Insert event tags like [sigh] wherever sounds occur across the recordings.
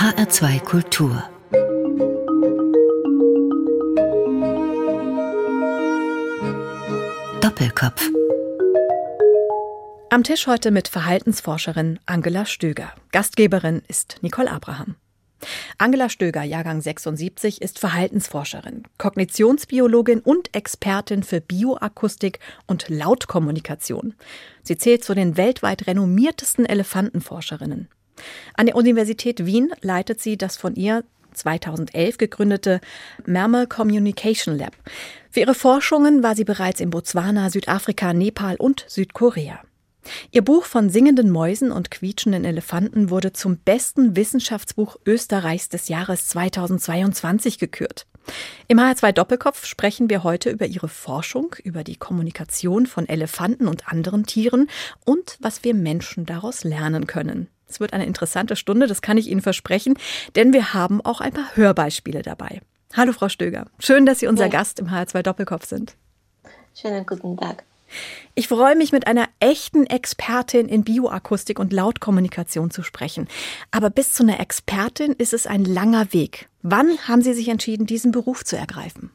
HR2 Kultur Doppelkopf Am Tisch heute mit Verhaltensforscherin Angela Stöger. Gastgeberin ist Nicole Abraham. Angela Stöger, Jahrgang 76, ist Verhaltensforscherin, Kognitionsbiologin und Expertin für Bioakustik und Lautkommunikation. Sie zählt zu den weltweit renommiertesten Elefantenforscherinnen. An der Universität Wien leitet sie das von ihr 2011 gegründete Mammal Communication Lab. Für ihre Forschungen war sie bereits in Botswana, Südafrika, Nepal und Südkorea. Ihr Buch von singenden Mäusen und quietschenden Elefanten wurde zum besten Wissenschaftsbuch Österreichs des Jahres 2022 gekürt. Im HR2 Doppelkopf sprechen wir heute über ihre Forschung, über die Kommunikation von Elefanten und anderen Tieren und was wir Menschen daraus lernen können. Es wird eine interessante Stunde, das kann ich Ihnen versprechen, denn wir haben auch ein paar Hörbeispiele dabei. Hallo Frau Stöger, schön, dass Sie unser ja. Gast im HR2 Doppelkopf sind. Schönen guten Tag. Ich freue mich, mit einer echten Expertin in Bioakustik und Lautkommunikation zu sprechen. Aber bis zu einer Expertin ist es ein langer Weg. Wann haben Sie sich entschieden, diesen Beruf zu ergreifen?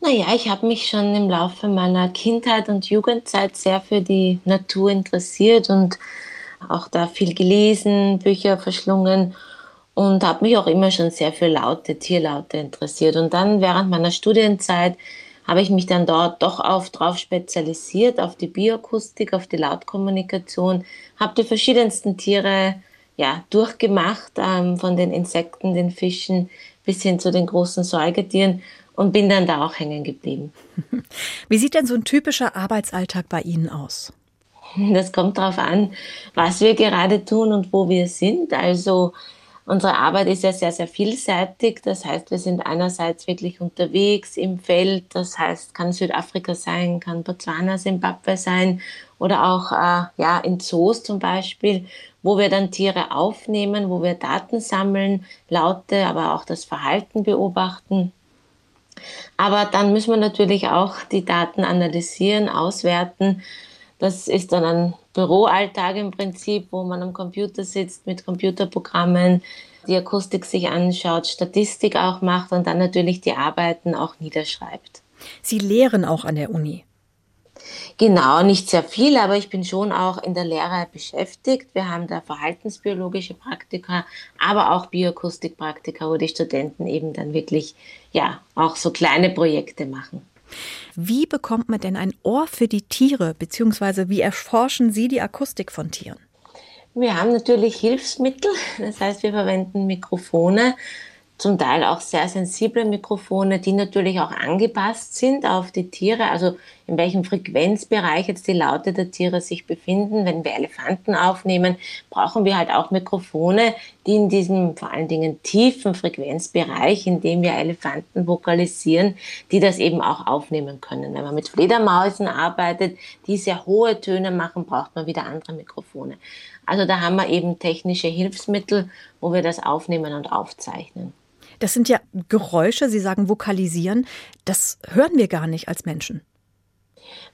Naja, ich habe mich schon im Laufe meiner Kindheit und Jugendzeit sehr für die Natur interessiert und auch da viel gelesen, Bücher verschlungen und habe mich auch immer schon sehr für Laute, Tierlaute interessiert. Und dann während meiner Studienzeit habe ich mich dann dort doch auf, drauf spezialisiert, auf die Bioakustik, auf die Lautkommunikation, habe die verschiedensten Tiere ja, durchgemacht, ähm, von den Insekten, den Fischen bis hin zu den großen Säugetieren und bin dann da auch hängen geblieben. [laughs] Wie sieht denn so ein typischer Arbeitsalltag bei Ihnen aus? Das kommt darauf an, was wir gerade tun und wo wir sind. Also Unsere Arbeit ist ja sehr, sehr vielseitig. Das heißt, wir sind einerseits wirklich unterwegs im Feld. Das heißt, kann Südafrika sein, kann Botswana, Simbabwe sein oder auch äh, ja, in Zoos zum Beispiel, wo wir dann Tiere aufnehmen, wo wir Daten sammeln, Laute, aber auch das Verhalten beobachten. Aber dann müssen wir natürlich auch die Daten analysieren, auswerten das ist dann ein Büroalltag im Prinzip, wo man am Computer sitzt mit Computerprogrammen, die Akustik sich anschaut, Statistik auch macht und dann natürlich die Arbeiten auch niederschreibt. Sie lehren auch an der Uni. Genau, nicht sehr viel, aber ich bin schon auch in der Lehre beschäftigt. Wir haben da verhaltensbiologische Praktika, aber auch Bioakustikpraktika, wo die Studenten eben dann wirklich ja auch so kleine Projekte machen. Wie bekommt man denn ein Ohr für die Tiere, beziehungsweise wie erforschen Sie die Akustik von Tieren? Wir haben natürlich Hilfsmittel, das heißt, wir verwenden Mikrofone, zum Teil auch sehr sensible Mikrofone, die natürlich auch angepasst sind auf die Tiere, also in welchem Frequenzbereich jetzt die Laute der Tiere sich befinden. Wenn wir Elefanten aufnehmen, brauchen wir halt auch Mikrofone, die in diesem vor allen Dingen tiefen Frequenzbereich, in dem wir Elefanten vokalisieren, die das eben auch aufnehmen können. Wenn man mit Fledermausen arbeitet, die sehr hohe Töne machen, braucht man wieder andere Mikrofone. Also da haben wir eben technische Hilfsmittel, wo wir das aufnehmen und aufzeichnen. Das sind ja Geräusche, Sie sagen vokalisieren, das hören wir gar nicht als Menschen.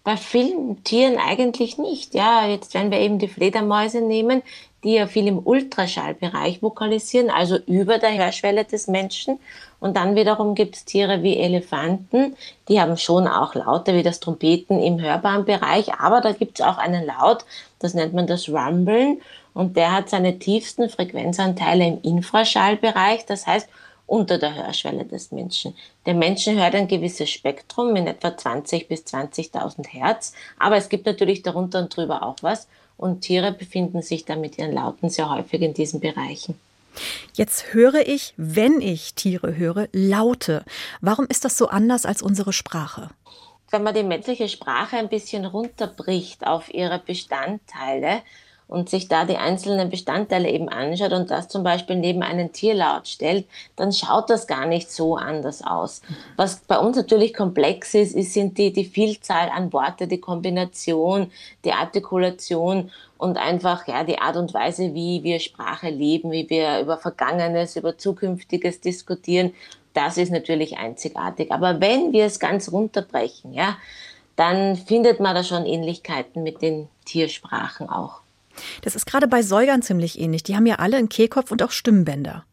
Bei vielen Tieren eigentlich nicht. Ja, jetzt wenn wir eben die Fledermäuse nehmen, die ja viel im Ultraschallbereich vokalisieren, also über der Hörschwelle des Menschen. Und dann wiederum gibt es Tiere wie Elefanten, die haben schon auch Laute wie das Trompeten im hörbaren Bereich, aber da gibt es auch einen Laut, das nennt man das Rumblen und der hat seine tiefsten Frequenzanteile im Infraschallbereich, das heißt unter der Hörschwelle des Menschen. Der Menschen hört ein gewisses Spektrum in etwa 20 bis 20.000 Hertz, aber es gibt natürlich darunter und drüber auch was und Tiere befinden sich da mit ihren Lauten sehr häufig in diesen Bereichen. Jetzt höre ich, wenn ich Tiere höre, Laute. Warum ist das so anders als unsere Sprache? Wenn man die menschliche Sprache ein bisschen runterbricht auf ihre Bestandteile, und sich da die einzelnen Bestandteile eben anschaut und das zum Beispiel neben einen Tierlaut stellt, dann schaut das gar nicht so anders aus. Was bei uns natürlich komplex ist, ist sind die, die Vielzahl an Worte, die Kombination, die Artikulation und einfach ja die Art und Weise, wie wir Sprache leben, wie wir über Vergangenes, über Zukünftiges diskutieren. Das ist natürlich einzigartig. Aber wenn wir es ganz runterbrechen, ja, dann findet man da schon Ähnlichkeiten mit den Tiersprachen auch. Das ist gerade bei Säugern ziemlich ähnlich. Die haben ja alle einen Kehlkopf und auch Stimmbänder.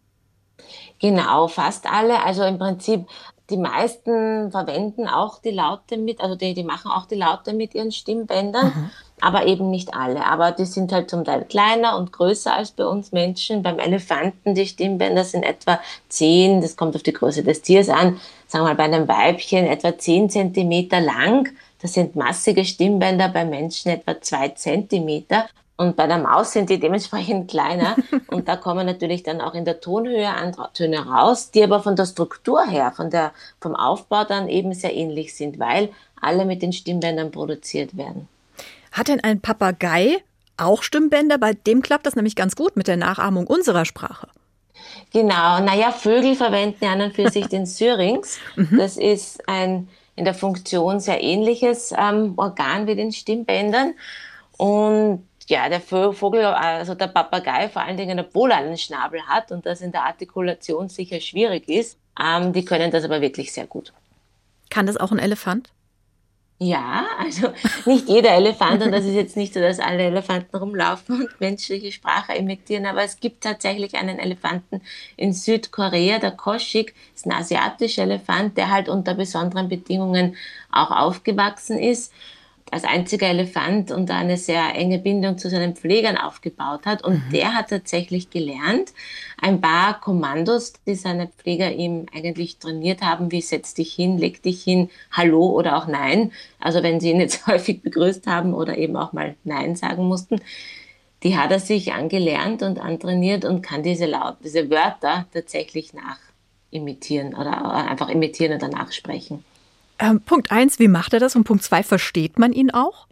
Genau, fast alle. Also im Prinzip, die meisten verwenden auch die Laute mit, also die, die machen auch die Laute mit ihren Stimmbändern, mhm. aber eben nicht alle. Aber die sind halt zum Teil kleiner und größer als bei uns Menschen. Beim Elefanten, die Stimmbänder sind etwa 10, das kommt auf die Größe des Tiers an, sagen wir mal bei einem Weibchen etwa 10 Zentimeter lang. Das sind massige Stimmbänder, bei Menschen etwa 2 Zentimeter. Und bei der Maus sind die dementsprechend kleiner. [laughs] und da kommen natürlich dann auch in der Tonhöhe andere Töne raus, die aber von der Struktur her, von der, vom Aufbau dann eben sehr ähnlich sind, weil alle mit den Stimmbändern produziert werden. Hat denn ein Papagei auch Stimmbänder? Bei dem klappt das nämlich ganz gut mit der Nachahmung unserer Sprache. Genau, naja, Vögel verwenden ja an und für sich den [laughs] Syrinx. Mhm. Das ist ein in der Funktion sehr ähnliches ähm, Organ wie den Stimmbändern. Und ja, der Vogel, also der Papagei vor allen Dingen, obwohl er einen Schnabel hat und das in der Artikulation sicher schwierig ist, ähm, die können das aber wirklich sehr gut. Kann das auch ein Elefant? Ja, also [laughs] nicht jeder Elefant, und das ist jetzt nicht so, dass alle Elefanten rumlaufen und menschliche Sprache imitieren, aber es gibt tatsächlich einen Elefanten in Südkorea, der Koschik, ist ein asiatischer Elefant, der halt unter besonderen Bedingungen auch aufgewachsen ist als einziger Elefant und eine sehr enge Bindung zu seinen Pflegern aufgebaut hat. Und mhm. der hat tatsächlich gelernt, ein paar Kommandos, die seine Pfleger ihm eigentlich trainiert haben, wie setz dich hin, leg dich hin, hallo oder auch nein. Also wenn sie ihn jetzt [laughs] häufig begrüßt haben oder eben auch mal nein sagen mussten, die hat er sich angelernt und antrainiert und kann diese Laut, diese Wörter tatsächlich nachimitieren oder einfach imitieren oder nachsprechen. Ähm, Punkt eins, wie macht er das? Und Punkt zwei, versteht man ihn auch?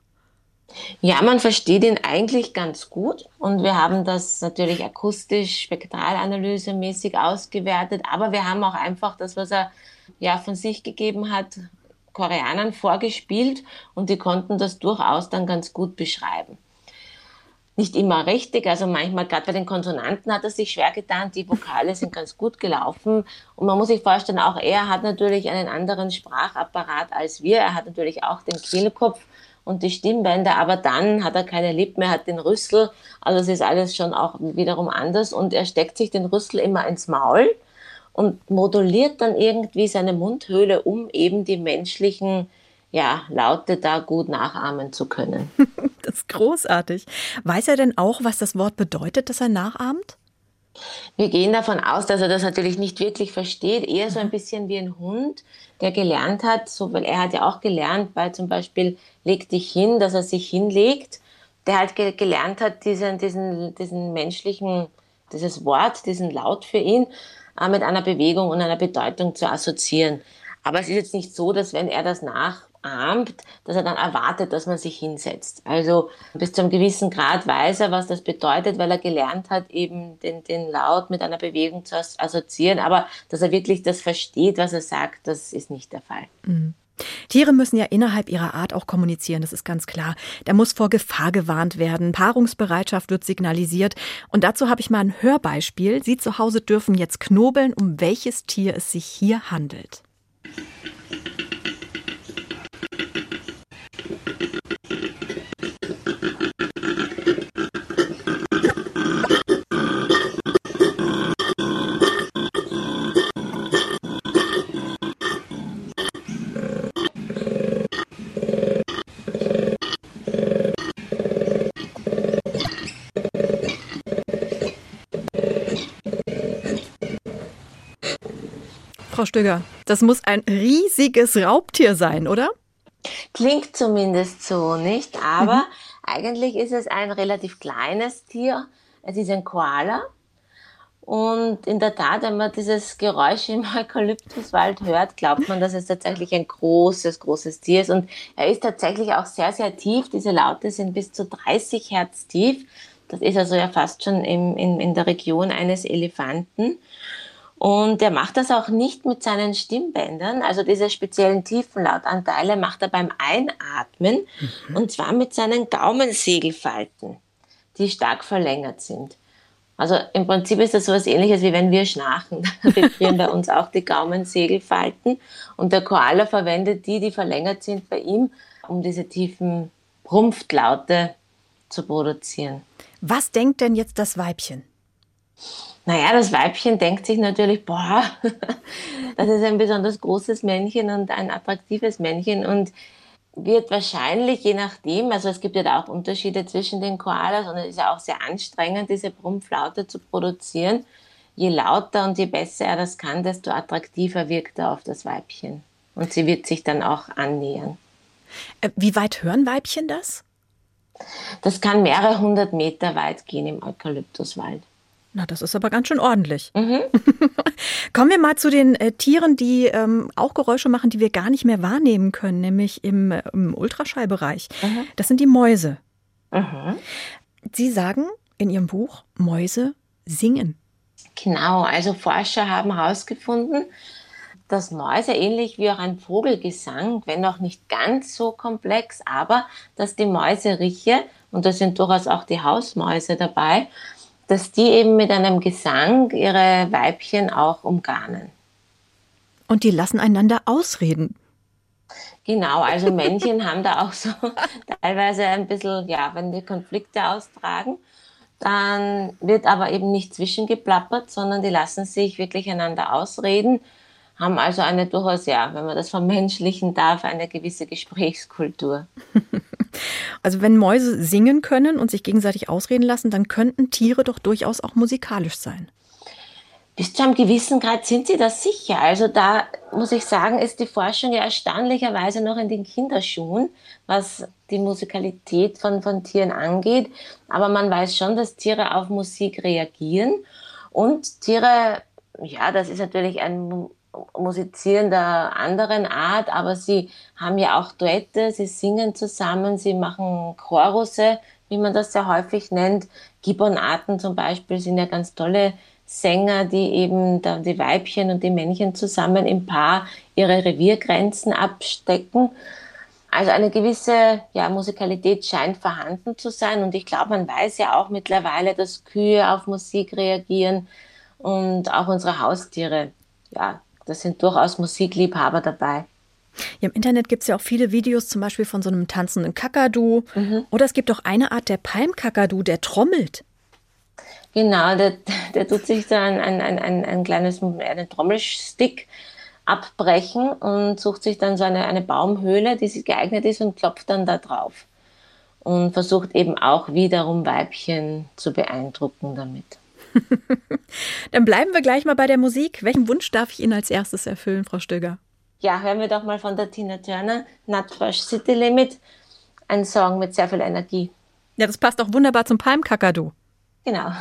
Ja, man versteht ihn eigentlich ganz gut und wir haben das natürlich akustisch, spektralanalysemäßig ausgewertet, aber wir haben auch einfach das, was er ja von sich gegeben hat, Koreanern vorgespielt und die konnten das durchaus dann ganz gut beschreiben nicht immer richtig. Also manchmal, gerade bei den Konsonanten hat er sich schwer getan. Die Vokale sind ganz gut gelaufen. Und man muss sich vorstellen, auch er hat natürlich einen anderen Sprachapparat als wir. Er hat natürlich auch den Kehlkopf und die Stimmbänder, aber dann hat er keine Lippen, er hat den Rüssel. Also es ist alles schon auch wiederum anders. Und er steckt sich den Rüssel immer ins Maul und moduliert dann irgendwie seine Mundhöhle, um eben die menschlichen ja, Laute da gut nachahmen zu können. Das ist großartig. Weiß er denn auch, was das Wort bedeutet, das er nachahmt? Wir gehen davon aus, dass er das natürlich nicht wirklich versteht, eher so ein bisschen wie ein Hund, der gelernt hat, so, weil er hat ja auch gelernt, bei zum Beispiel leg dich hin, dass er sich hinlegt, der halt ge gelernt hat, diesen, diesen, diesen menschlichen, dieses Wort, diesen Laut für ihn äh, mit einer Bewegung und einer Bedeutung zu assoziieren. Aber es ist jetzt nicht so, dass wenn er das nach ahmt, dass er dann erwartet, dass man sich hinsetzt. Also bis zu einem gewissen Grad weiß er, was das bedeutet, weil er gelernt hat, eben den, den Laut mit einer Bewegung zu assoziieren. Aber dass er wirklich das versteht, was er sagt, das ist nicht der Fall. Mhm. Tiere müssen ja innerhalb ihrer Art auch kommunizieren, das ist ganz klar. Da muss vor Gefahr gewarnt werden, Paarungsbereitschaft wird signalisiert. Und dazu habe ich mal ein Hörbeispiel. Sie zu Hause dürfen jetzt knobeln, um welches Tier es sich hier handelt. Frau Stöger, das muss ein riesiges Raubtier sein, oder? Klingt zumindest so, nicht? Aber mhm. eigentlich ist es ein relativ kleines Tier. Es ist ein Koala. Und in der Tat, wenn man dieses Geräusch im [laughs] Eukalyptuswald hört, glaubt man, dass es tatsächlich ein großes, großes Tier ist. Und er ist tatsächlich auch sehr, sehr tief. Diese Laute sind bis zu 30 Hertz tief. Das ist also ja fast schon im, in, in der Region eines Elefanten. Und er macht das auch nicht mit seinen Stimmbändern, also diese speziellen Tiefenlautanteile macht er beim Einatmen mhm. und zwar mit seinen Gaumensegelfalten, die stark verlängert sind. Also im Prinzip ist das so etwas ähnliches, wie wenn wir schnarchen. [laughs] Da vibrieren bei uns auch die Gaumensegelfalten und der Koala verwendet die, die verlängert sind bei ihm, um diese tiefen Rumpftlaute zu produzieren. Was denkt denn jetzt das Weibchen? Naja, das Weibchen denkt sich natürlich, boah, [laughs] das ist ein besonders großes Männchen und ein attraktives Männchen und wird wahrscheinlich, je nachdem, also es gibt ja da auch Unterschiede zwischen den Koalas und es ist ja auch sehr anstrengend, diese Brummflaute zu produzieren. Je lauter und je besser er das kann, desto attraktiver wirkt er auf das Weibchen. Und sie wird sich dann auch annähern. Äh, wie weit hören Weibchen das? Das kann mehrere hundert Meter weit gehen im Eukalyptuswald. Na, das ist aber ganz schön ordentlich. Mhm. [laughs] Kommen wir mal zu den äh, Tieren, die ähm, auch Geräusche machen, die wir gar nicht mehr wahrnehmen können, nämlich im, äh, im Ultraschallbereich. Mhm. Das sind die Mäuse. Mhm. Sie sagen in Ihrem Buch, Mäuse singen. Genau, also Forscher haben herausgefunden, dass Mäuse ähnlich wie auch ein Vogelgesang, wenn auch nicht ganz so komplex, aber dass die Mäuseriche, und da sind durchaus auch die Hausmäuse dabei, dass die eben mit einem Gesang ihre Weibchen auch umgarnen. Und die lassen einander ausreden. Genau, also Männchen [laughs] haben da auch so teilweise ein bisschen, ja, wenn die Konflikte austragen, dann wird aber eben nicht zwischengeplappert, sondern die lassen sich wirklich einander ausreden, haben also eine durchaus, ja, wenn man das vermenschlichen darf, eine gewisse Gesprächskultur. [laughs] Also wenn Mäuse singen können und sich gegenseitig ausreden lassen, dann könnten Tiere doch durchaus auch musikalisch sein. Bis zu einem gewissen Grad sind sie das sicher. Also da muss ich sagen, ist die Forschung ja erstaunlicherweise noch in den Kinderschuhen, was die Musikalität von, von Tieren angeht. Aber man weiß schon, dass Tiere auf Musik reagieren. Und Tiere, ja, das ist natürlich ein Musizieren der anderen Art, aber sie haben ja auch Duette, sie singen zusammen, sie machen Chorusse, wie man das sehr häufig nennt. Gibbonarten zum Beispiel sind ja ganz tolle Sänger, die eben die Weibchen und die Männchen zusammen im Paar ihre Reviergrenzen abstecken. Also eine gewisse ja, Musikalität scheint vorhanden zu sein und ich glaube, man weiß ja auch mittlerweile, dass Kühe auf Musik reagieren und auch unsere Haustiere. Ja, das sind durchaus Musikliebhaber dabei. Ja, Im Internet gibt es ja auch viele Videos, zum Beispiel von so einem tanzenden Kakadu. Mhm. Oder es gibt auch eine Art der Palmkakadu, der trommelt. Genau, der, der tut sich da ein, ein, ein, ein kleines einen Trommelstick abbrechen und sucht sich dann so eine, eine Baumhöhle, die sich geeignet ist und klopft dann da drauf. Und versucht eben auch wiederum Weibchen zu beeindrucken damit. [laughs] dann bleiben wir gleich mal bei der Musik. Welchen Wunsch darf ich Ihnen als erstes erfüllen, Frau Stöger? Ja, hören wir doch mal von der Tina Turner, Nutfresh City Limit. Ein Song mit sehr viel Energie. Ja, das passt auch wunderbar zum Palmkakadu. Genau.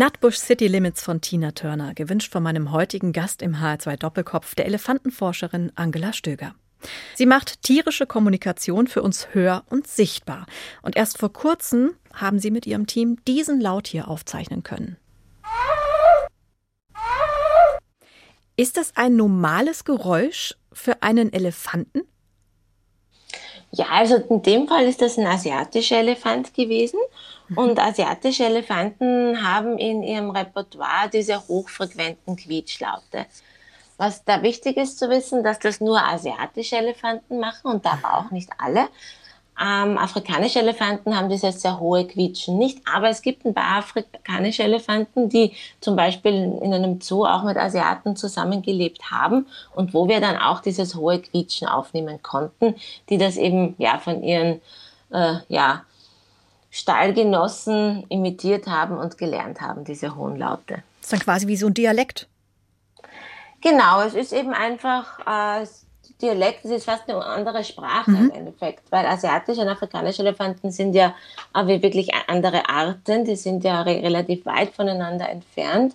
Nutbush City Limits von Tina Turner, gewünscht von meinem heutigen Gast im HR2 Doppelkopf, der Elefantenforscherin Angela Stöger. Sie macht tierische Kommunikation für uns hör- und sichtbar. Und erst vor kurzem haben sie mit ihrem Team diesen Laut hier aufzeichnen können. Ist das ein normales Geräusch für einen Elefanten? Ja, also in dem Fall ist das ein asiatischer Elefant gewesen. Und asiatische Elefanten haben in ihrem Repertoire diese hochfrequenten Quietschlaute. Was da wichtig ist zu wissen, dass das nur asiatische Elefanten machen und aber auch nicht alle. Ähm, afrikanische Elefanten haben dieses sehr hohe Quietschen nicht, aber es gibt ein paar afrikanische Elefanten, die zum Beispiel in einem Zoo auch mit Asiaten zusammengelebt haben und wo wir dann auch dieses hohe Quietschen aufnehmen konnten, die das eben ja von ihren äh, ja, Stallgenossen imitiert haben und gelernt haben, diese hohen Laute. Das ist dann quasi wie so ein Dialekt. Genau, es ist eben einfach äh, Dialekt, es ist fast eine andere Sprache mhm. im Endeffekt, weil asiatische und afrikanische Elefanten sind ja aber wirklich andere Arten, die sind ja re relativ weit voneinander entfernt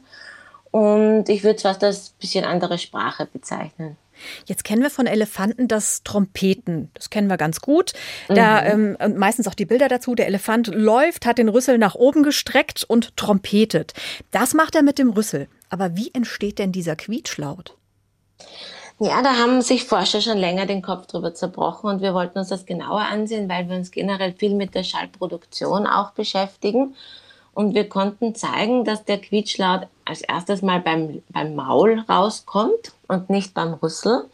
und ich würde es fast als bisschen andere Sprache bezeichnen. Jetzt kennen wir von Elefanten das Trompeten. Das kennen wir ganz gut. Da mhm. ähm, meistens auch die Bilder dazu. Der Elefant läuft, hat den Rüssel nach oben gestreckt und trompetet. Das macht er mit dem Rüssel. Aber wie entsteht denn dieser Quietschlaut? Ja, da haben sich Forscher schon länger den Kopf drüber zerbrochen und wir wollten uns das genauer ansehen, weil wir uns generell viel mit der Schallproduktion auch beschäftigen. Und wir konnten zeigen, dass der Quietschlaut als erstes mal beim, beim Maul rauskommt und nicht beim Rüssel.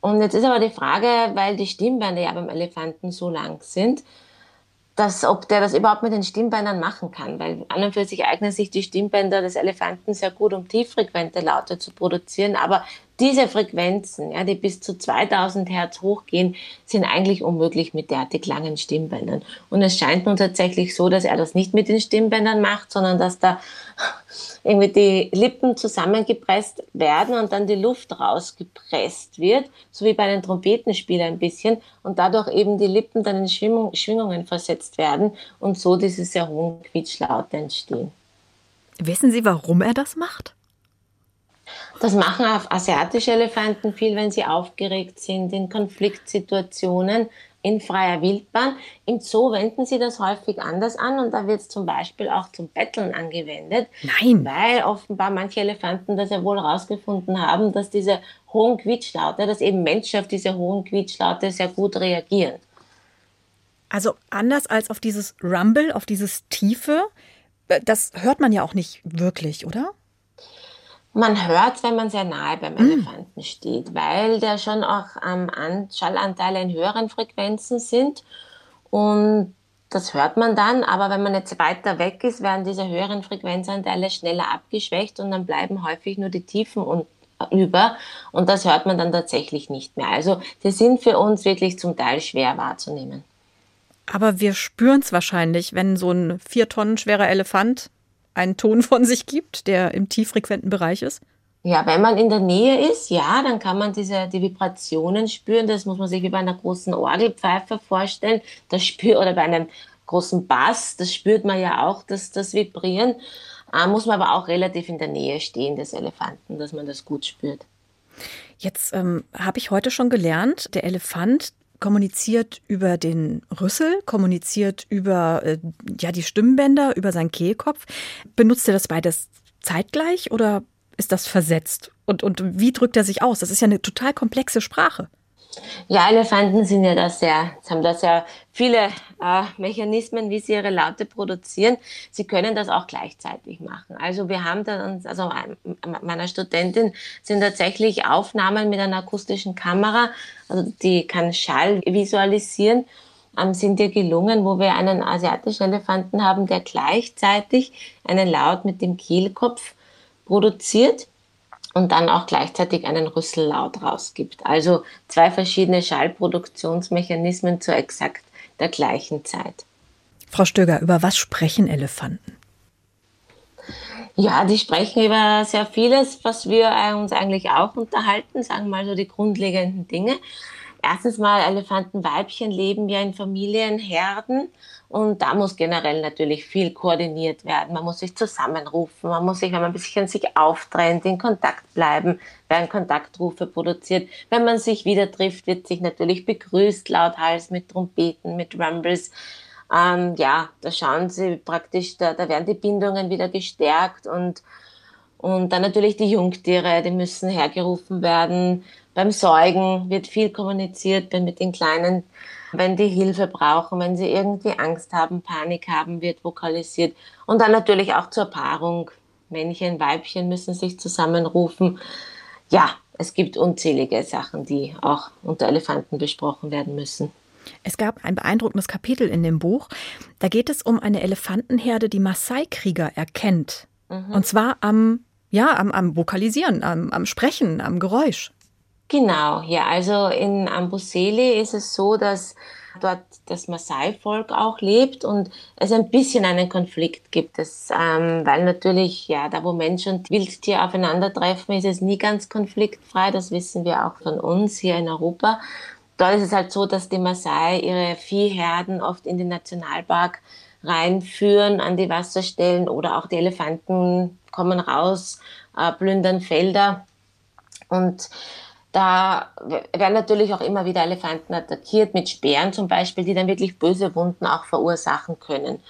Und jetzt ist aber die Frage, weil die Stimmbänder ja beim Elefanten so lang sind, dass, ob der das überhaupt mit den Stimmbändern machen kann, weil an und für sich eignen sich die Stimmbänder des Elefanten sehr gut, um tieffrequente Laute zu produzieren, aber diese Frequenzen, ja, die bis zu 2000 Hertz hochgehen, sind eigentlich unmöglich mit derartig langen Stimmbändern. Und es scheint nun tatsächlich so, dass er das nicht mit den Stimmbändern macht, sondern dass da irgendwie die Lippen zusammengepresst werden und dann die Luft rausgepresst wird, so wie bei einem Trompetenspieler ein bisschen, und dadurch eben die Lippen dann in Schwingungen versetzt werden und so diese sehr hohen Quietschlaute entstehen. Wissen Sie, warum er das macht? Das machen auch asiatische Elefanten viel, wenn sie aufgeregt sind, in Konfliktsituationen, in freier Wildbahn. Im Zoo wenden sie das häufig anders an und da wird es zum Beispiel auch zum Betteln angewendet. Nein. Weil offenbar manche Elefanten das ja wohl herausgefunden haben, dass diese hohen Quietschlaute, dass eben Menschen auf diese hohen Quietschlaute sehr gut reagieren. Also anders als auf dieses Rumble, auf dieses Tiefe, äh, das hört man ja auch nicht wirklich, oder? Man hört, wenn man sehr nahe beim mhm. Elefanten steht, weil der schon auch ähm, Schallanteile in höheren Frequenzen sind. Und das hört man dann, aber wenn man jetzt weiter weg ist, werden diese höheren Frequenzanteile schneller abgeschwächt und dann bleiben häufig nur die Tiefen und über und das hört man dann tatsächlich nicht mehr. Also die sind für uns wirklich zum Teil schwer wahrzunehmen. Aber wir spüren es wahrscheinlich, wenn so ein vier Tonnen schwerer Elefant einen Ton von sich gibt, der im tieffrequenten Bereich ist? Ja, wenn man in der Nähe ist, ja, dann kann man diese, die Vibrationen spüren. Das muss man sich wie bei einer großen Orgelpfeife vorstellen. Das spürt, oder bei einem großen Bass, das spürt man ja auch, das, das Vibrieren. Äh, muss man aber auch relativ in der Nähe stehen des Elefanten, dass man das gut spürt. Jetzt ähm, habe ich heute schon gelernt, der Elefant, kommuniziert über den Rüssel, kommuniziert über äh, ja, die Stimmbänder, über seinen Kehlkopf. Benutzt er das beides zeitgleich oder ist das versetzt? Und, und wie drückt er sich aus? Das ist ja eine total komplexe Sprache. Ja, Elefanten sind ja da sehr, haben da sehr viele äh, Mechanismen, wie sie ihre Laute produzieren. Sie können das auch gleichzeitig machen. Also wir haben da, also meiner Studentin sind tatsächlich Aufnahmen mit einer akustischen Kamera, also die kann Schall visualisieren, ähm, sind dir gelungen, wo wir einen asiatischen Elefanten haben, der gleichzeitig einen Laut mit dem Kehlkopf produziert und dann auch gleichzeitig einen Rüssellaut rausgibt. Also zwei verschiedene Schallproduktionsmechanismen zur exakt der gleichen Zeit. Frau Stöger, über was sprechen Elefanten? Ja, die sprechen über sehr vieles, was wir uns eigentlich auch unterhalten, sagen wir mal so die grundlegenden Dinge. erstens mal Elefantenweibchen leben ja in Familienherden und da muss generell natürlich viel koordiniert werden. Man muss sich zusammenrufen, man muss sich, wenn man ein bisschen sich auftrennt, in Kontakt bleiben, werden Kontaktrufe produziert. Wenn man sich wieder trifft, wird sich natürlich begrüßt, lauthals mit Trompeten, mit Rumbles. Ähm, ja, da schauen sie praktisch, da, da werden die Bindungen wieder gestärkt und und dann natürlich die Jungtiere, die müssen hergerufen werden. Beim Säugen wird viel kommuniziert, wenn mit den Kleinen, wenn die Hilfe brauchen, wenn sie irgendwie Angst haben, Panik haben, wird vokalisiert. Und dann natürlich auch zur Paarung. Männchen, Weibchen müssen sich zusammenrufen. Ja, es gibt unzählige Sachen, die auch unter Elefanten besprochen werden müssen. Es gab ein beeindruckendes Kapitel in dem Buch. Da geht es um eine Elefantenherde, die Maasai-Krieger erkennt. Mhm. Und zwar am ja, am, am Vokalisieren, am, am Sprechen, am Geräusch. Genau, ja, also in Amboseli ist es so, dass dort das Maasai-Volk auch lebt und es ein bisschen einen Konflikt gibt. Das, ähm, weil natürlich, ja, da wo Mensch und Wildtier aufeinandertreffen, ist es nie ganz konfliktfrei. Das wissen wir auch von uns hier in Europa. Dort ist es halt so, dass die Maasai ihre Viehherden oft in den Nationalpark reinführen an die Wasserstellen oder auch die Elefanten kommen raus, äh, plündern Felder und da werden natürlich auch immer wieder Elefanten attackiert mit Speeren zum Beispiel, die dann wirklich böse Wunden auch verursachen können.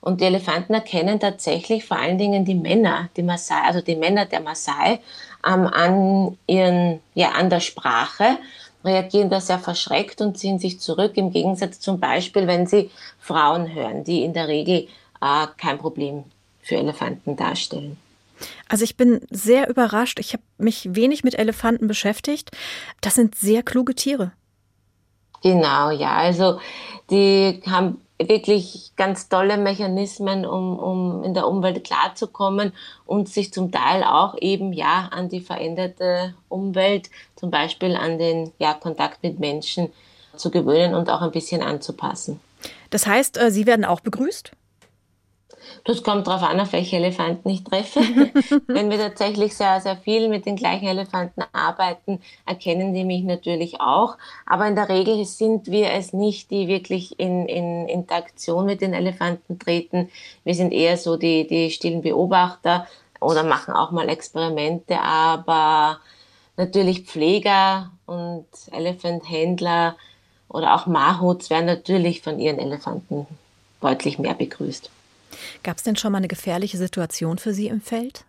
Und die Elefanten erkennen tatsächlich vor allen Dingen die Männer, die Maasai, also die Männer der Maasai, ähm, an ihren, ja, an der Sprache reagieren da sehr verschreckt und ziehen sich zurück, im Gegensatz zum Beispiel, wenn sie Frauen hören, die in der Regel äh, kein Problem für Elefanten darstellen. Also ich bin sehr überrascht. Ich habe mich wenig mit Elefanten beschäftigt. Das sind sehr kluge Tiere. Genau, ja. Also die haben wirklich ganz tolle Mechanismen, um, um in der Umwelt klarzukommen und sich zum Teil auch eben ja an die veränderte Umwelt, zum Beispiel an den ja, Kontakt mit Menschen zu gewöhnen und auch ein bisschen anzupassen. Das heißt, äh, Sie werden auch begrüßt? Das kommt darauf an, auf welche Elefanten ich treffe. [laughs] Wenn wir tatsächlich sehr, sehr viel mit den gleichen Elefanten arbeiten, erkennen die mich natürlich auch. Aber in der Regel sind wir es nicht, die wirklich in, in Interaktion mit den Elefanten treten. Wir sind eher so die, die stillen Beobachter oder machen auch mal Experimente, aber natürlich Pfleger und Elefanthändler oder auch Mahuts werden natürlich von ihren Elefanten deutlich mehr begrüßt. Gab es denn schon mal eine gefährliche Situation für Sie im Feld?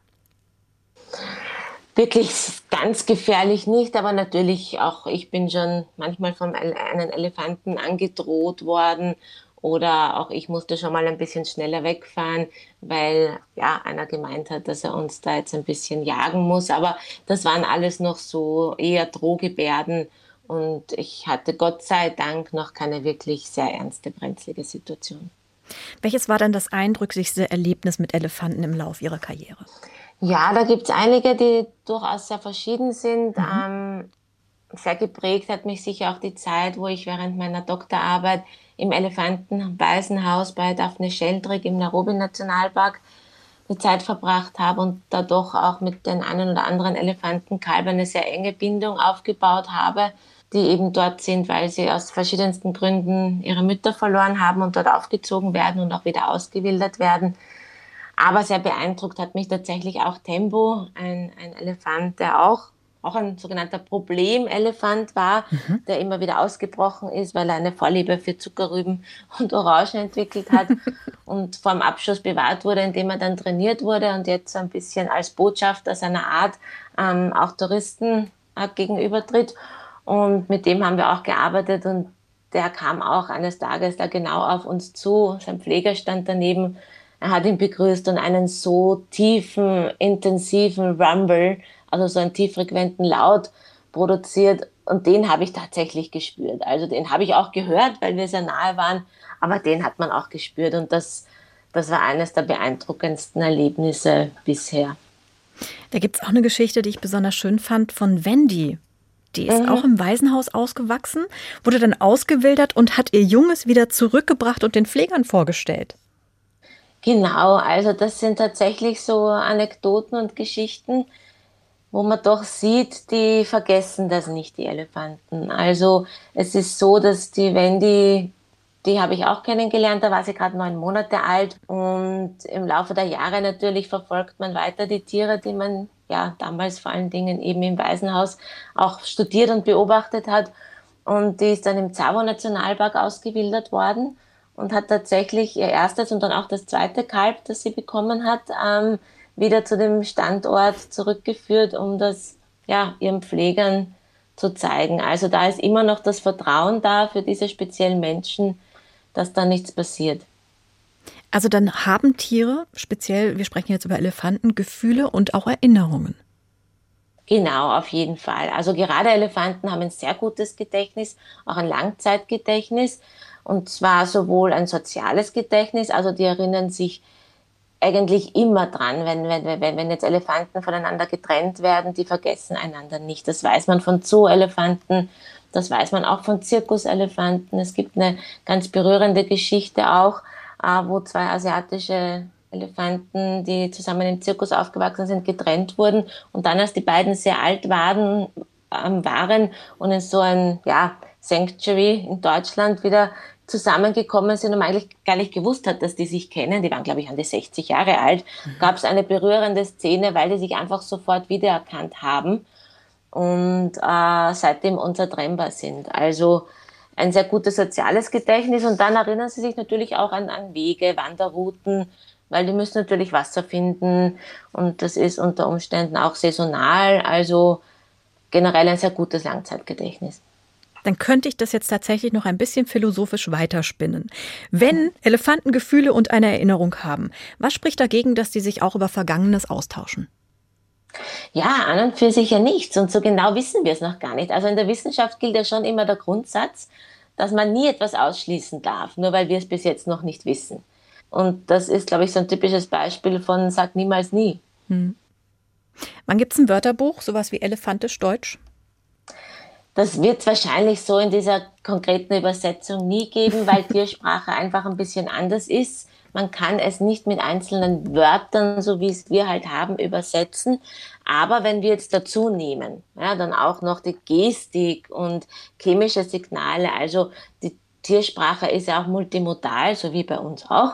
Wirklich ganz gefährlich nicht, aber natürlich auch, ich bin schon manchmal von einem Elefanten angedroht worden oder auch ich musste schon mal ein bisschen schneller wegfahren, weil ja einer gemeint hat, dass er uns da jetzt ein bisschen jagen muss. Aber das waren alles noch so eher Drohgebärden und ich hatte Gott sei Dank noch keine wirklich sehr ernste brenzlige Situation. Welches war dann das eindrücklichste Erlebnis mit Elefanten im Lauf Ihrer Karriere? Ja, da gibt es einige, die durchaus sehr verschieden sind. Mhm. Ähm, sehr geprägt hat mich sicher auch die Zeit, wo ich während meiner Doktorarbeit im Elefantenwaisenhaus bei Daphne Sheldrick im Nairobi Nationalpark eine Zeit verbracht habe und da doch auch mit den einen oder anderen Elefantenkalbern eine sehr enge Bindung aufgebaut habe die eben dort sind, weil sie aus verschiedensten Gründen ihre Mütter verloren haben und dort aufgezogen werden und auch wieder ausgewildert werden. Aber sehr beeindruckt hat mich tatsächlich auch Tembo, ein, ein Elefant, der auch, auch ein sogenannter Problemelefant war, mhm. der immer wieder ausgebrochen ist, weil er eine Vorliebe für Zuckerrüben und Orangen entwickelt hat [laughs] und vor dem Abschuss bewahrt wurde, indem er dann trainiert wurde und jetzt ein bisschen als Botschafter seiner Art ähm, auch Touristen äh, gegenübertritt. Und mit dem haben wir auch gearbeitet und der kam auch eines Tages da genau auf uns zu. Sein Pfleger stand daneben. Er hat ihn begrüßt und einen so tiefen, intensiven Rumble, also so einen tieffrequenten Laut produziert. Und den habe ich tatsächlich gespürt. Also den habe ich auch gehört, weil wir sehr nahe waren. Aber den hat man auch gespürt. Und das, das war eines der beeindruckendsten Erlebnisse bisher. Da gibt es auch eine Geschichte, die ich besonders schön fand, von Wendy. Die ist mhm. auch im Waisenhaus ausgewachsen, wurde dann ausgewildert und hat ihr Junges wieder zurückgebracht und den Pflegern vorgestellt. Genau, also das sind tatsächlich so Anekdoten und Geschichten, wo man doch sieht, die vergessen das nicht, die Elefanten. Also es ist so, dass die Wendy, die habe ich auch kennengelernt, da war sie gerade neun Monate alt und im Laufe der Jahre natürlich verfolgt man weiter die Tiere, die man ja damals vor allen Dingen eben im Waisenhaus auch studiert und beobachtet hat. Und die ist dann im Tsavo Nationalpark ausgewildert worden und hat tatsächlich ihr erstes und dann auch das zweite Kalb, das sie bekommen hat, ähm, wieder zu dem Standort zurückgeführt, um das ja, ihren Pflegern zu zeigen. Also da ist immer noch das Vertrauen da für diese speziellen Menschen, dass da nichts passiert. Also dann haben Tiere, speziell, wir sprechen jetzt über Elefanten, Gefühle und auch Erinnerungen. Genau, auf jeden Fall. Also gerade Elefanten haben ein sehr gutes Gedächtnis, auch ein Langzeitgedächtnis. Und zwar sowohl ein soziales Gedächtnis, also die erinnern sich eigentlich immer dran, wenn, wenn, wenn, jetzt Elefanten voneinander getrennt werden, die vergessen einander nicht. Das weiß man von Zoo-Elefanten, das weiß man auch von Zirkuselefanten. Es gibt eine ganz berührende Geschichte auch, wo zwei asiatische Elefanten, die zusammen im Zirkus aufgewachsen sind, getrennt wurden und dann, als die beiden sehr alt waren, ähm, waren und in so ein ja, Sanctuary in Deutschland wieder zusammengekommen sind und man eigentlich gar nicht gewusst hat, dass die sich kennen, die waren, glaube ich, an die 60 Jahre alt, mhm. gab es eine berührende Szene, weil die sich einfach sofort wiedererkannt haben und äh, seitdem unzertrennbar sind. Also ein sehr gutes soziales Gedächtnis und dann erinnern sie sich natürlich auch an, an Wege, Wanderrouten, weil die müssen natürlich Wasser finden und das ist unter Umständen auch saisonal, also generell ein sehr gutes Langzeitgedächtnis dann könnte ich das jetzt tatsächlich noch ein bisschen philosophisch weiterspinnen. Wenn Elefanten Gefühle und eine Erinnerung haben, was spricht dagegen, dass die sich auch über Vergangenes austauschen? Ja, an und für sich ja nichts. Und so genau wissen wir es noch gar nicht. Also in der Wissenschaft gilt ja schon immer der Grundsatz, dass man nie etwas ausschließen darf, nur weil wir es bis jetzt noch nicht wissen. Und das ist, glaube ich, so ein typisches Beispiel von sag niemals nie. Hm. Wann gibt es ein Wörterbuch, sowas wie elefantisch Deutsch? Das wird es wahrscheinlich so in dieser konkreten Übersetzung nie geben, weil [laughs] Tiersprache einfach ein bisschen anders ist. Man kann es nicht mit einzelnen Wörtern, so wie es wir halt haben, übersetzen. Aber wenn wir jetzt dazu nehmen, ja, dann auch noch die Gestik und chemische Signale, also die Tiersprache ist ja auch multimodal, so wie bei uns auch.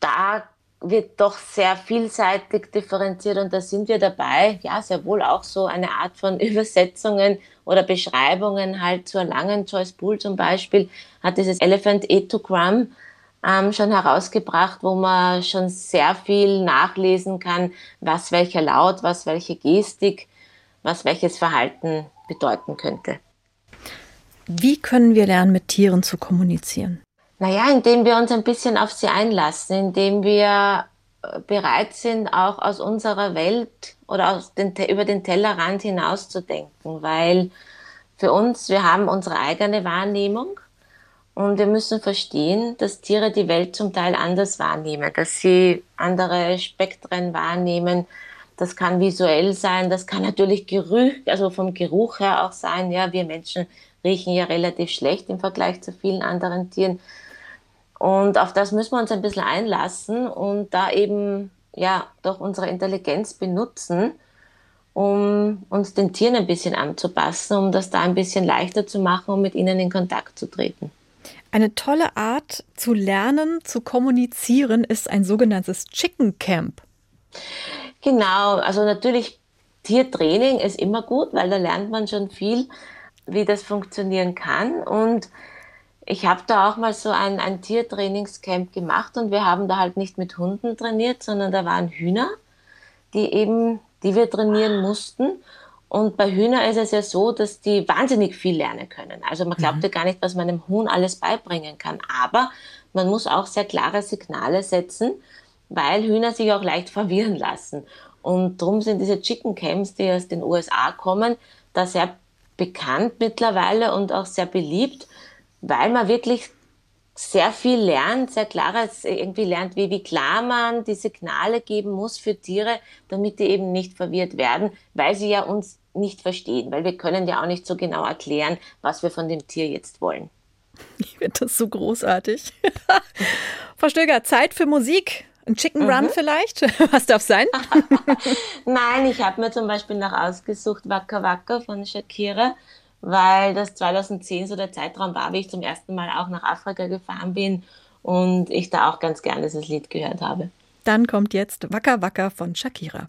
Da wird doch sehr vielseitig differenziert und da sind wir dabei, ja, sehr wohl auch so eine Art von [laughs] Übersetzungen oder Beschreibungen halt zu erlangen. Joyce Poole zum Beispiel hat dieses Elephant Etogram ähm, schon herausgebracht, wo man schon sehr viel nachlesen kann, was welcher Laut, was welche Gestik, was welches Verhalten bedeuten könnte. Wie können wir lernen, mit Tieren zu kommunizieren? Naja, indem wir uns ein bisschen auf sie einlassen, indem wir äh, bereit sind, auch aus unserer Welt oder aus den, über den Tellerrand hinauszudenken, weil für uns, wir haben unsere eigene Wahrnehmung und wir müssen verstehen, dass Tiere die Welt zum Teil anders wahrnehmen, dass sie andere Spektren wahrnehmen. Das kann visuell sein, das kann natürlich Geruch, also vom Geruch her auch sein. Ja, wir Menschen riechen ja relativ schlecht im Vergleich zu vielen anderen Tieren. Und auf das müssen wir uns ein bisschen einlassen und da eben ja doch unsere Intelligenz benutzen, um uns den Tieren ein bisschen anzupassen, um das da ein bisschen leichter zu machen, um mit ihnen in Kontakt zu treten. Eine tolle Art zu lernen, zu kommunizieren, ist ein sogenanntes Chicken Camp. Genau, also natürlich Tiertraining ist immer gut, weil da lernt man schon viel, wie das funktionieren kann. Und ich habe da auch mal so ein, ein Tiertrainingscamp gemacht und wir haben da halt nicht mit Hunden trainiert, sondern da waren Hühner, die eben, die wir trainieren mussten. Und bei Hühnern ist es ja so, dass die wahnsinnig viel lernen können. Also man glaubt mhm. ja gar nicht, was man einem Huhn alles beibringen kann. Aber man muss auch sehr klare Signale setzen, weil Hühner sich auch leicht verwirren lassen. Und darum sind diese Chicken Camps, die aus den USA kommen, da sehr bekannt mittlerweile und auch sehr beliebt, weil man wirklich sehr viel lernt, sehr klares irgendwie lernt, wie, wie klar man die Signale geben muss für Tiere, damit die eben nicht verwirrt werden, weil sie ja uns nicht verstehen, weil wir können ja auch nicht so genau erklären, was wir von dem Tier jetzt wollen. Ich finde das so großartig. [laughs] Frau Stöger, Zeit für Musik. Ein Chicken Run mhm. vielleicht? [laughs] Was darf sein? [laughs] Nein, ich habe mir zum Beispiel noch ausgesucht Waka Waka von Shakira, weil das 2010 so der Zeitraum war, wie ich zum ersten Mal auch nach Afrika gefahren bin und ich da auch ganz gerne dieses Lied gehört habe. Dann kommt jetzt Waka Waka von Shakira.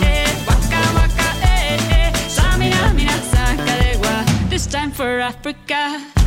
this time for Africa.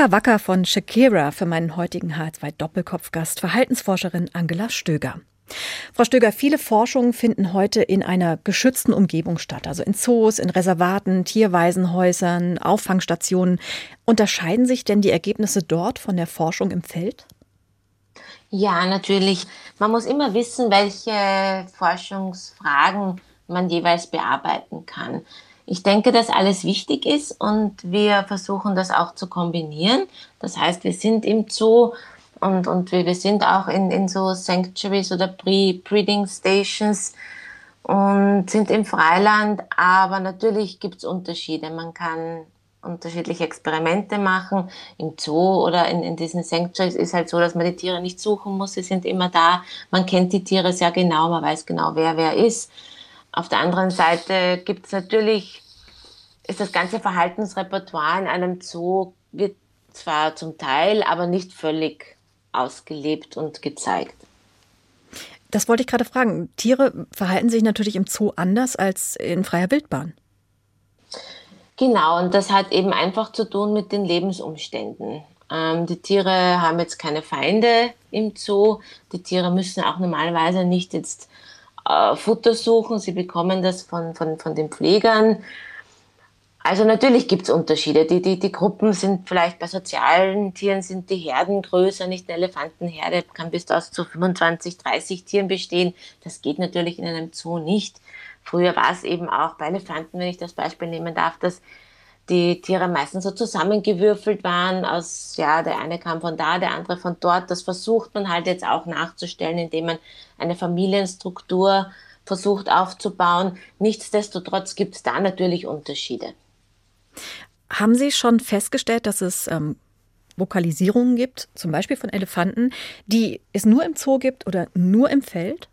Wacker Wacker von Shakira für meinen heutigen H2 Doppelkopfgast, Verhaltensforscherin Angela Stöger. Frau Stöger, viele Forschungen finden heute in einer geschützten Umgebung statt, also in Zoos, in Reservaten, Tierwaisenhäusern, Auffangstationen. Unterscheiden sich denn die Ergebnisse dort von der Forschung im Feld? Ja, natürlich. Man muss immer wissen, welche Forschungsfragen man jeweils bearbeiten kann. Ich denke, dass alles wichtig ist und wir versuchen das auch zu kombinieren. Das heißt, wir sind im Zoo und, und wir, sind auch in, in so Sanctuaries oder Pre-Breeding Stations und sind im Freiland, aber natürlich gibt es Unterschiede. Man kann unterschiedliche Experimente machen. Im Zoo oder in, in diesen Sanctuaries ist halt so, dass man die Tiere nicht suchen muss, sie sind immer da. Man kennt die Tiere sehr genau, man weiß genau, wer wer ist. Auf der anderen Seite gibt es natürlich, ist das ganze Verhaltensrepertoire in einem Zoo, wird zwar zum Teil, aber nicht völlig ausgelebt und gezeigt. Das wollte ich gerade fragen. Tiere verhalten sich natürlich im Zoo anders als in freier Wildbahn. Genau, und das hat eben einfach zu tun mit den Lebensumständen. Ähm, die Tiere haben jetzt keine Feinde im Zoo. Die Tiere müssen auch normalerweise nicht jetzt äh, Futter suchen, sie bekommen das von, von, von den Pflegern. Also natürlich gibt es Unterschiede. Die, die, die Gruppen sind vielleicht bei sozialen Tieren sind die Herden größer, nicht eine Elefantenherde kann bis zu 25, 30 Tieren bestehen. Das geht natürlich in einem Zoo nicht. Früher war es eben auch bei Elefanten, wenn ich das Beispiel nehmen darf, dass die Tiere meistens so zusammengewürfelt waren aus, ja, der eine kam von da, der andere von dort. Das versucht man halt jetzt auch nachzustellen, indem man eine Familienstruktur versucht aufzubauen. Nichtsdestotrotz gibt es da natürlich Unterschiede. Haben Sie schon festgestellt, dass es ähm, Vokalisierungen gibt, zum Beispiel von Elefanten, die es nur im Zoo gibt oder nur im Feld?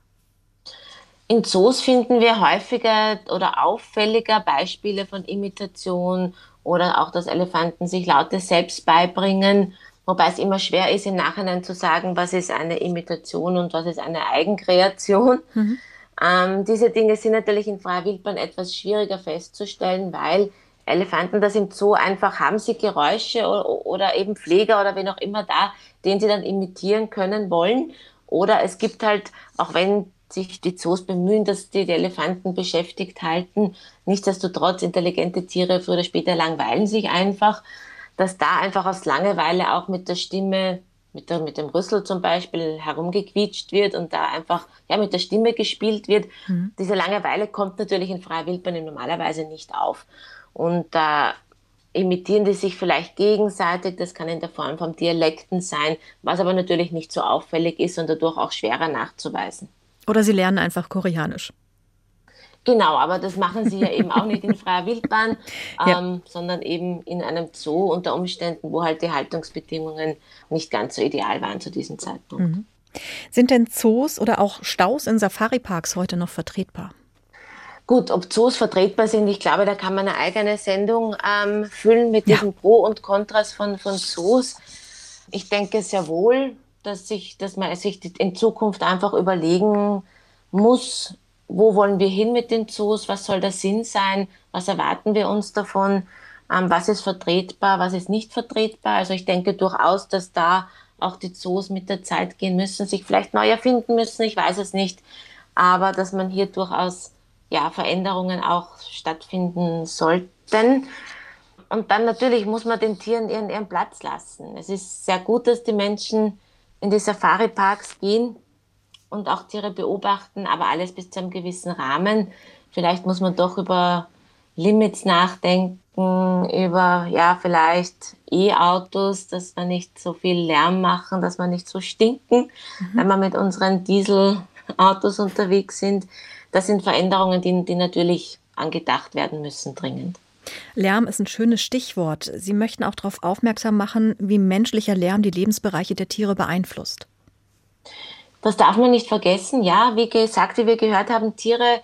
In Zoos finden wir häufiger oder auffälliger Beispiele von Imitation oder auch, dass Elefanten sich Laute selbst beibringen, wobei es immer schwer ist, im Nachhinein zu sagen, was ist eine Imitation und was ist eine Eigenkreation. Mhm. Ähm, diese Dinge sind natürlich in freier Wildbahn etwas schwieriger festzustellen, weil Elefanten das im Zoo einfach haben sie Geräusche oder, oder eben Pfleger oder wen auch immer da, den sie dann imitieren können wollen. Oder es gibt halt, auch wenn sich die Zoos bemühen, dass die, die Elefanten beschäftigt halten, nichtsdestotrotz intelligente Tiere früher oder später langweilen sich einfach, dass da einfach aus Langeweile auch mit der Stimme mit, der, mit dem Rüssel zum Beispiel herumgequietscht wird und da einfach ja, mit der Stimme gespielt wird. Mhm. Diese Langeweile kommt natürlich in freier Wildbahn normalerweise nicht auf. Und da imitieren die sich vielleicht gegenseitig, das kann in der Form von Dialekten sein, was aber natürlich nicht so auffällig ist und dadurch auch schwerer nachzuweisen. Oder sie lernen einfach Koreanisch. Genau, aber das machen sie ja eben auch nicht in freier Wildbahn, [laughs] ja. ähm, sondern eben in einem Zoo unter Umständen, wo halt die Haltungsbedingungen nicht ganz so ideal waren zu diesem Zeitpunkt. Mhm. Sind denn Zoos oder auch Staus in Safari-Parks heute noch vertretbar? Gut, ob Zoos vertretbar sind, ich glaube, da kann man eine eigene Sendung ähm, füllen mit ja. diesen Pro und Kontras von, von Zoos. Ich denke sehr wohl, dass, sich, dass man sich in Zukunft einfach überlegen muss, wo wollen wir hin mit den Zoos, was soll der Sinn sein, was erwarten wir uns davon, ähm, was ist vertretbar, was ist nicht vertretbar. Also ich denke durchaus, dass da auch die Zoos mit der Zeit gehen müssen, sich vielleicht neu erfinden müssen, ich weiß es nicht, aber dass man hier durchaus ja, Veränderungen auch stattfinden sollten. Und dann natürlich muss man den Tieren ihren, ihren Platz lassen. Es ist sehr gut, dass die Menschen in die Safari-Parks gehen, und auch Tiere beobachten, aber alles bis zu einem gewissen Rahmen. Vielleicht muss man doch über Limits nachdenken, über ja vielleicht E-Autos, dass wir nicht so viel Lärm machen, dass wir nicht so stinken, mhm. wenn wir mit unseren Dieselautos unterwegs sind. Das sind Veränderungen, die, die natürlich angedacht werden müssen, dringend. Lärm ist ein schönes Stichwort. Sie möchten auch darauf aufmerksam machen, wie menschlicher Lärm die Lebensbereiche der Tiere beeinflusst. Das darf man nicht vergessen. Ja, wie gesagt, wie wir gehört haben, Tiere,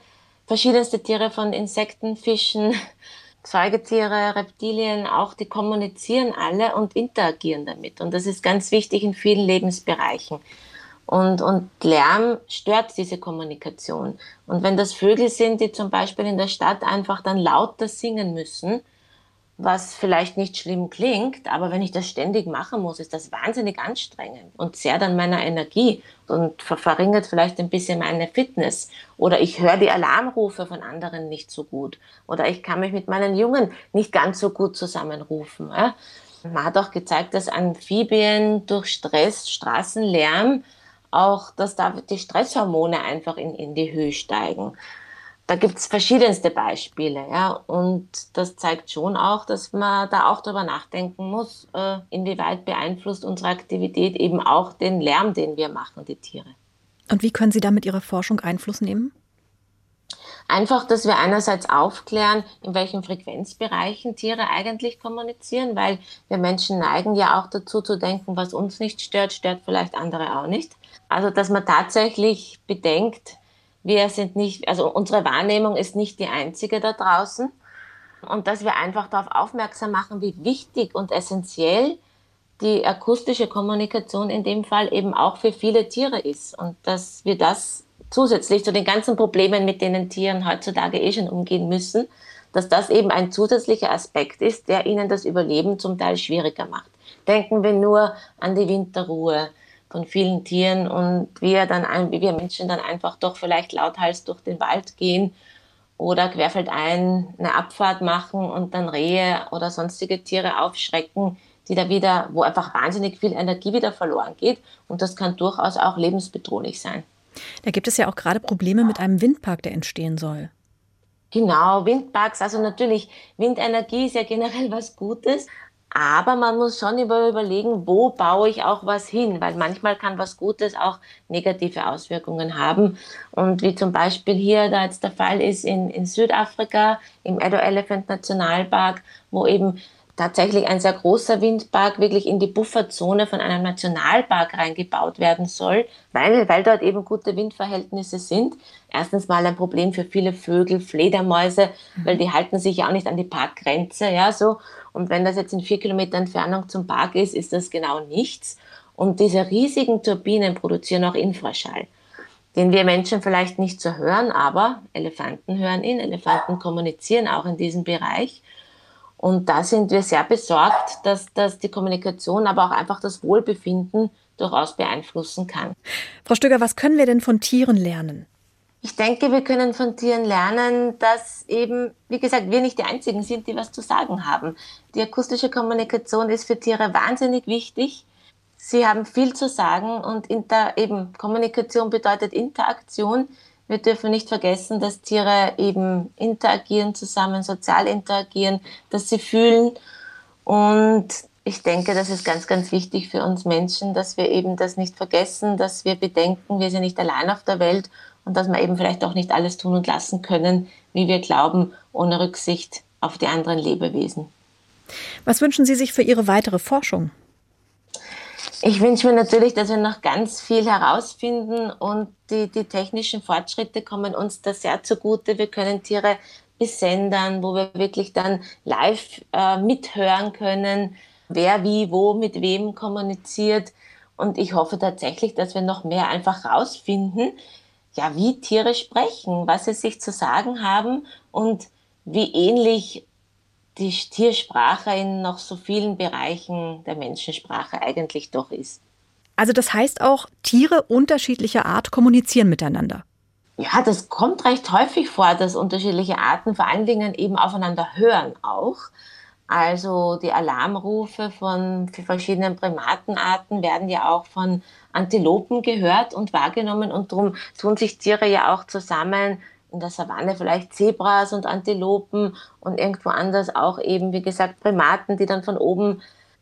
verschiedenste Tiere von Insekten, Fischen, [laughs] Säugetiere, Reptilien, auch die kommunizieren alle und interagieren damit. Und das ist ganz wichtig in vielen Lebensbereichen. Und, und Lärm stört diese Kommunikation. Und wenn das Vögel sind, die zum Beispiel in der Stadt einfach dann lauter singen müssen, was vielleicht nicht schlimm klingt, aber wenn ich das ständig machen muss, ist das wahnsinnig anstrengend und zehrt an meiner Energie und verringert vielleicht ein bisschen meine Fitness. Oder ich höre die Alarmrufe von anderen nicht so gut. Oder ich kann mich mit meinen Jungen nicht ganz so gut zusammenrufen. Man hat auch gezeigt, dass Amphibien durch Stress, Straßenlärm, auch, dass da die Stresshormone einfach in, in die Höhe steigen da gibt es verschiedenste Beispiele, ja, und das zeigt schon auch, dass man da auch darüber nachdenken muss, äh, inwieweit beeinflusst unsere Aktivität eben auch den Lärm, den wir machen, die Tiere. Und wie können Sie da mit Ihrer Forschung Einfluss nehmen? Einfach, dass wir einerseits aufklären, in welchen Frequenzbereichen Tiere eigentlich kommunizieren, weil wir Menschen neigen ja auch dazu zu denken, was uns nicht stört, stört vielleicht andere auch nicht. Also, dass man tatsächlich bedenkt, wir sind nicht, also unsere Wahrnehmung ist nicht die einzige da draußen. Und dass wir einfach darauf aufmerksam machen, wie wichtig und essentiell die akustische Kommunikation in dem Fall eben auch für viele Tiere ist. Und dass wir das zusätzlich zu den ganzen Problemen, mit denen Tieren heutzutage eh schon umgehen müssen, dass das eben ein zusätzlicher Aspekt ist, der ihnen das Überleben zum Teil schwieriger macht. Denken wir nur an die Winterruhe, von vielen Tieren und wir dann, wie wir Menschen dann einfach doch vielleicht lauthals durch den Wald gehen oder querfeldein eine Abfahrt machen und dann Rehe oder sonstige Tiere aufschrecken, die da wieder, wo einfach wahnsinnig viel Energie wieder verloren geht und das kann durchaus auch lebensbedrohlich sein. Da gibt es ja auch gerade Probleme mit einem Windpark, der entstehen soll. Genau, Windparks, also natürlich, Windenergie ist ja generell was Gutes, aber man muss schon überlegen, wo baue ich auch was hin, weil manchmal kann was Gutes auch negative Auswirkungen haben. Und wie zum Beispiel hier da jetzt der Fall ist in, in Südafrika im Edo Elephant Nationalpark, wo eben tatsächlich ein sehr großer Windpark wirklich in die Bufferzone von einem Nationalpark reingebaut werden soll, weil, weil dort eben gute Windverhältnisse sind. Erstens mal ein Problem für viele Vögel, Fledermäuse, weil die halten sich ja auch nicht an die Parkgrenze, ja, so. Und wenn das jetzt in vier Kilometer Entfernung zum Park ist, ist das genau nichts. Und diese riesigen Turbinen produzieren auch Infraschall, den wir Menschen vielleicht nicht so hören, aber Elefanten hören ihn. Elefanten kommunizieren auch in diesem Bereich. Und da sind wir sehr besorgt, dass, dass die Kommunikation, aber auch einfach das Wohlbefinden durchaus beeinflussen kann. Frau Stöger, was können wir denn von Tieren lernen? Ich denke, wir können von Tieren lernen, dass eben, wie gesagt, wir nicht die Einzigen sind, die was zu sagen haben. Die akustische Kommunikation ist für Tiere wahnsinnig wichtig. Sie haben viel zu sagen und inter, eben Kommunikation bedeutet Interaktion. Wir dürfen nicht vergessen, dass Tiere eben interagieren zusammen, sozial interagieren, dass sie fühlen. Und ich denke, das ist ganz, ganz wichtig für uns Menschen, dass wir eben das nicht vergessen, dass wir bedenken, wir sind nicht allein auf der Welt und dass wir eben vielleicht auch nicht alles tun und lassen können, wie wir glauben, ohne Rücksicht auf die anderen Lebewesen. Was wünschen Sie sich für Ihre weitere Forschung? Ich wünsche mir natürlich, dass wir noch ganz viel herausfinden und die, die technischen Fortschritte kommen uns da sehr zugute. Wir können Tiere besendern, wo wir wirklich dann live äh, mithören können, wer wie wo mit wem kommuniziert. Und ich hoffe tatsächlich, dass wir noch mehr einfach rausfinden, ja, wie Tiere sprechen, was sie sich zu sagen haben und wie ähnlich die Tiersprache in noch so vielen Bereichen der Menschensprache eigentlich doch ist. Also das heißt auch, Tiere unterschiedlicher Art kommunizieren miteinander. Ja, das kommt recht häufig vor, dass unterschiedliche Arten vor allen Dingen eben aufeinander hören auch. Also die Alarmrufe von verschiedenen Primatenarten werden ja auch von Antilopen gehört und wahrgenommen und darum tun sich Tiere ja auch zusammen in der Savanne vielleicht Zebras und Antilopen und irgendwo anders auch eben, wie gesagt, Primaten, die dann von oben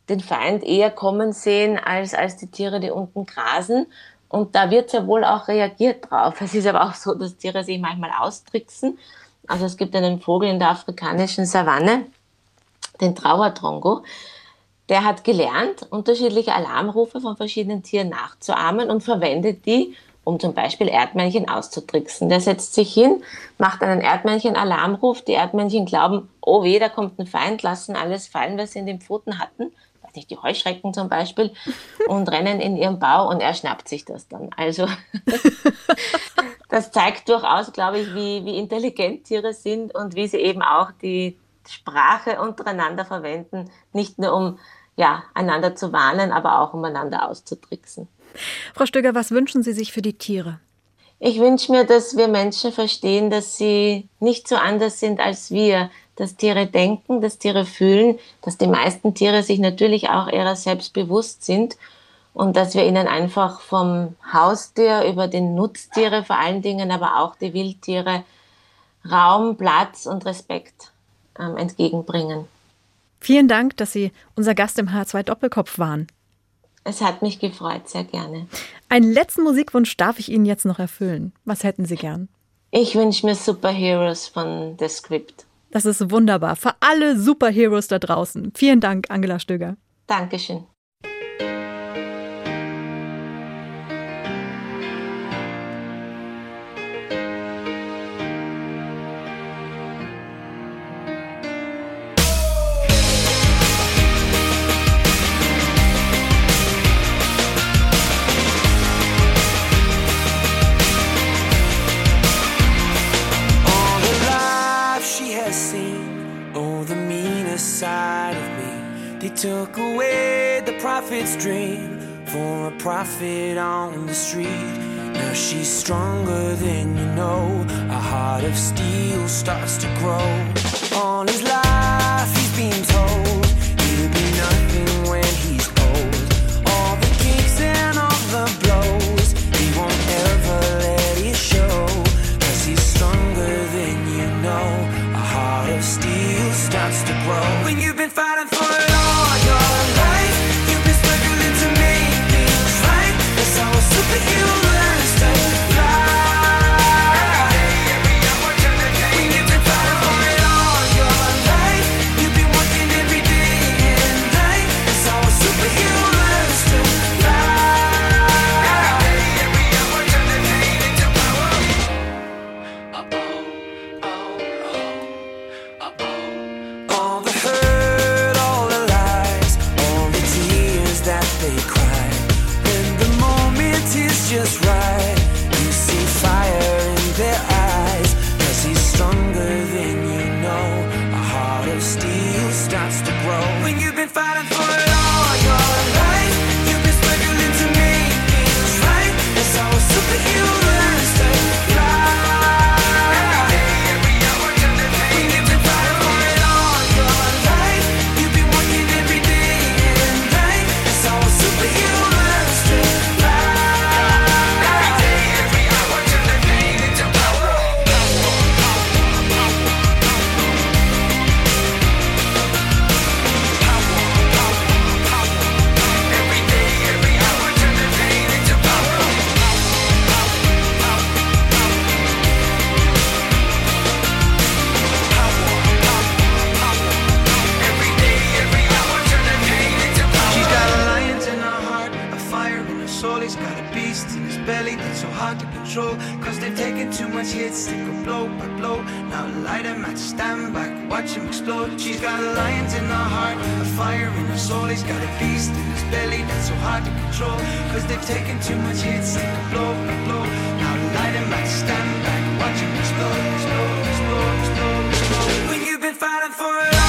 den Feind eher kommen sehen als, als die Tiere, die unten grasen. Und da wird ja wohl auch reagiert drauf. [laughs] Es ist aber auch so, dass Tiere sich manchmal austricksen. Also es gibt einen Vogel in der afrikanischen Savanne, den Trauertrongo, der hat gelernt, unterschiedliche Alarmrufe von verschiedenen Tieren nachzuahmen und verwendet die, um zum Beispiel Erdmännchen auszutricksen. Der setzt sich hin, macht einen Erdmännchen-Alarmruf. Die Erdmännchen glauben, oh weh, da kommt ein Feind, lassen alles fallen, was sie in den Pfoten hatten. Weiß nicht, die Heuschrecken zum Beispiel. Und rennen in ihren Bau und er schnappt sich das dann. Also, [laughs] das zeigt durchaus, glaube ich, wie, wie intelligent Tiere sind und wie sie eben auch die Sprache untereinander verwenden. Nicht nur um, ja, einander zu warnen, aber auch um einander auszutricksen. Frau Stöger, was wünschen Sie sich für die Tiere? Ich wünsche mir, dass wir Menschen verstehen, dass sie nicht so anders sind als wir, dass Tiere denken, dass Tiere fühlen, dass die meisten Tiere sich natürlich auch ihrer selbst bewusst sind und dass wir ihnen einfach vom Haustier über den Nutztiere vor allen Dingen, aber auch die Wildtiere Raum, Platz und Respekt ähm, entgegenbringen. Vielen Dank, dass Sie unser Gast im H2 Doppelkopf waren. Es hat mich gefreut, sehr gerne. Einen letzten Musikwunsch darf ich Ihnen jetzt noch erfüllen. Was hätten Sie gern? Ich wünsche mir Superheroes von The Script. Das ist wunderbar. Für alle Superheroes da draußen. Vielen Dank, Angela Stöger. Dankeschön. Took away the prophet's dream for a profit on the street. Now she's stronger than you know. A heart of steel starts to grow. All his life he's been A beast in his belly that's so hard to control. Cause they've taken too much hits, they go blow by blow. Now light him at stand back, watch him explode. She's got a lions in her heart, a fire in her soul. He's got a beast in his belly that's so hard to control. Cause they've taken too much hits, they go blow by blow. Now light him at stand back, watch him explode, explode, explode, explode, explode. You've been fighting for it